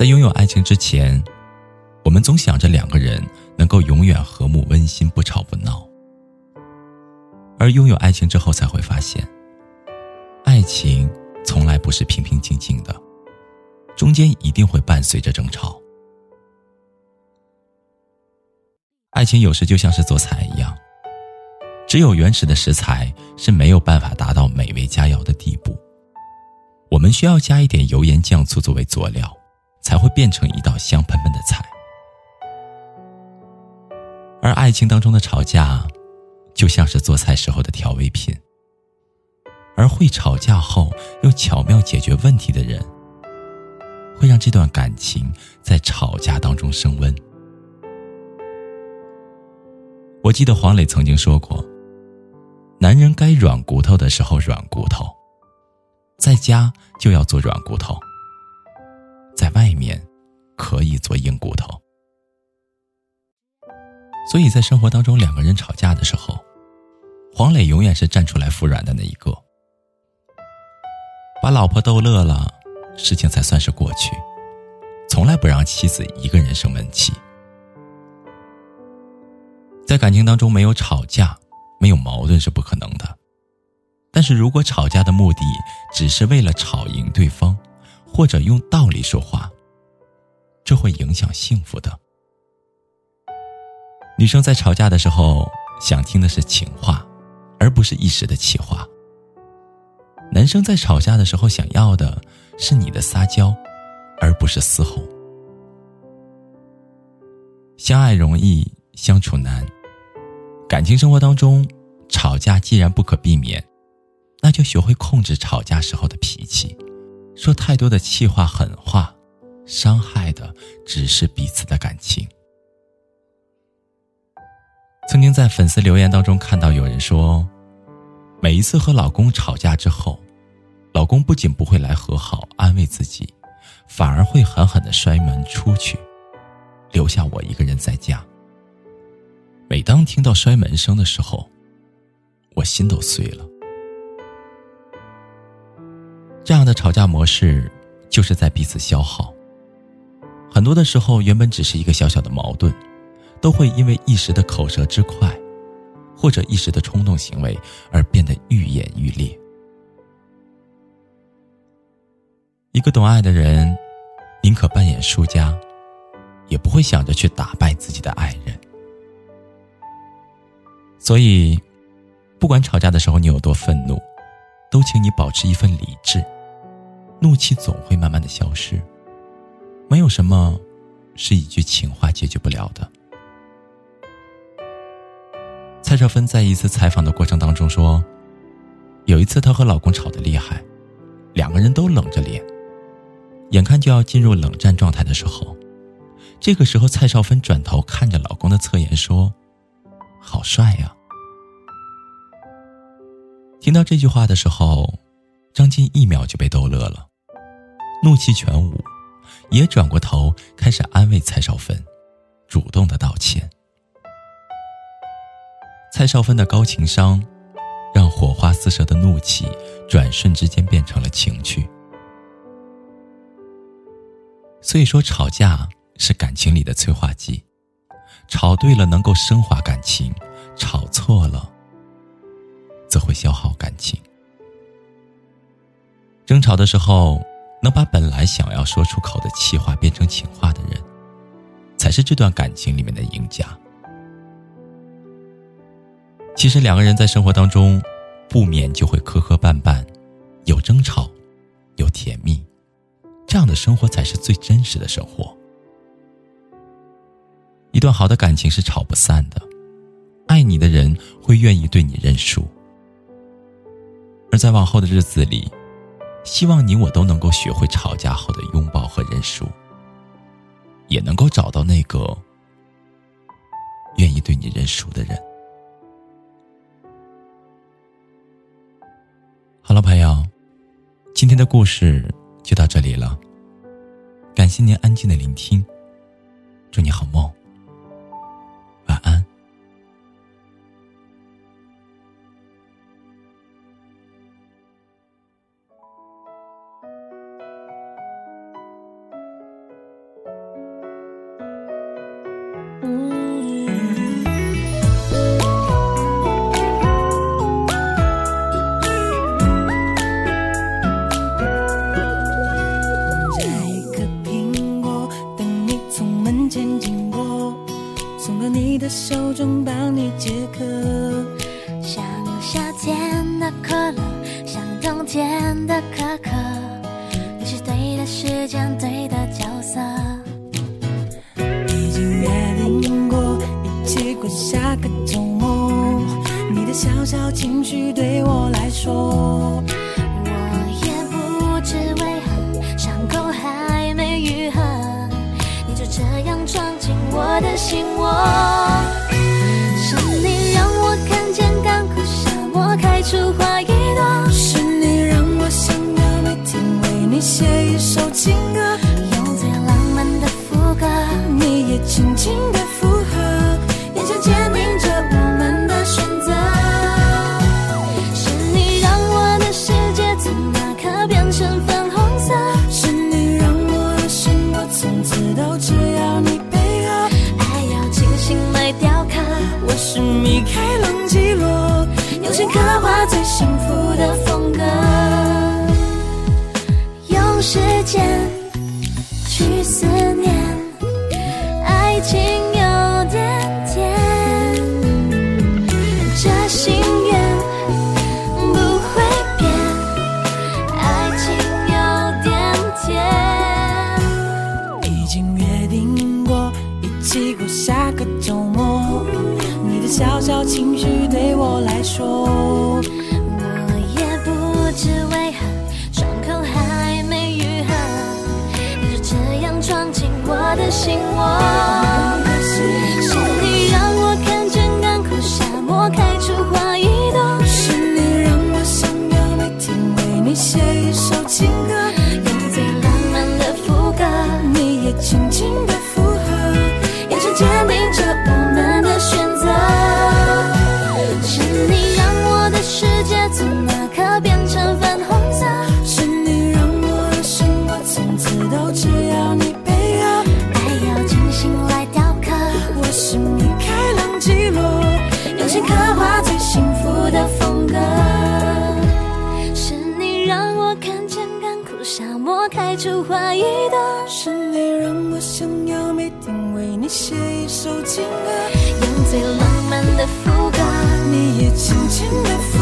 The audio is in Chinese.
在拥有爱情之前，我们总想着两个人能够永远和睦温馨、不吵不闹；而拥有爱情之后，才会发现，爱情从来不是平平静静的，中间一定会伴随着争吵。爱情有时就像是做菜一样，只有原始的食材是没有办法达到美味佳肴的地步，我们需要加一点油盐酱醋作为佐料。才会变成一道香喷喷的菜，而爱情当中的吵架，就像是做菜时候的调味品。而会吵架后又巧妙解决问题的人，会让这段感情在吵架当中升温。我记得黄磊曾经说过：“男人该软骨头的时候软骨头，在家就要做软骨头。”在外面，可以做硬骨头。所以在生活当中，两个人吵架的时候，黄磊永远是站出来服软的那一个，把老婆逗乐了，事情才算是过去，从来不让妻子一个人生闷气。在感情当中，没有吵架，没有矛盾是不可能的。但是如果吵架的目的只是为了吵赢对方，或者用道理说话，这会影响幸福的。女生在吵架的时候想听的是情话，而不是一时的气话。男生在吵架的时候想要的是你的撒娇，而不是嘶吼。相爱容易相处难，感情生活当中吵架既然不可避免，那就学会控制吵架时候的脾气。说太多的气话狠话，伤害的只是彼此的感情。曾经在粉丝留言当中看到有人说，每一次和老公吵架之后，老公不仅不会来和好安慰自己，反而会狠狠的摔门出去，留下我一个人在家。每当听到摔门声的时候，我心都碎了。这样的吵架模式，就是在彼此消耗。很多的时候，原本只是一个小小的矛盾，都会因为一时的口舌之快，或者一时的冲动行为而变得愈演愈烈。一个懂爱的人，宁可扮演输家，也不会想着去打败自己的爱人。所以，不管吵架的时候你有多愤怒，都请你保持一份理智。怒气总会慢慢的消失，没有什么是一句情话解决不了的。蔡少芬在一次采访的过程当中说，有一次她和老公吵得厉害，两个人都冷着脸，眼看就要进入冷战状态的时候，这个时候蔡少芬转头看着老公的侧颜说：“好帅呀！”听到这句话的时候，张晋一秒就被逗乐了。怒气全无，也转过头开始安慰蔡少芬，主动的道歉。蔡少芬的高情商，让火花四射的怒气转瞬之间变成了情趣。所以说，吵架是感情里的催化剂，吵对了能够升华感情，吵错了则会消耗感情。争吵的时候。能把本来想要说出口的气话变成情话的人，才是这段感情里面的赢家。其实两个人在生活当中，不免就会磕磕绊绊，有争吵，有甜蜜，这样的生活才是最真实的生活。一段好的感情是吵不散的，爱你的人会愿意对你认输，而在往后的日子里，希望你我都能够学会吵架后的拥抱和认输，也能够找到那个愿意对你认输的人。好了，朋友，今天的故事就到这里了。感谢您安静的聆听，祝你好梦。嗯。摘一颗苹果等你从门前经过送到你的手中帮你解渴像夏天的可乐像冬天的可可你是对的时间对的角色。下个周末，你的小小情绪对我来说，我也不知为何伤口还没愈合，你就这样闯进我的心。时间去思念，爱情有点甜，这心愿不会变，爱情有点甜，已经约定过一起过下个周末。你的小小情绪对我来说，我也不知为的心窝。开出花一朵，是你让我想要每天为你写一首情歌，用最浪漫的副歌，你也轻轻的附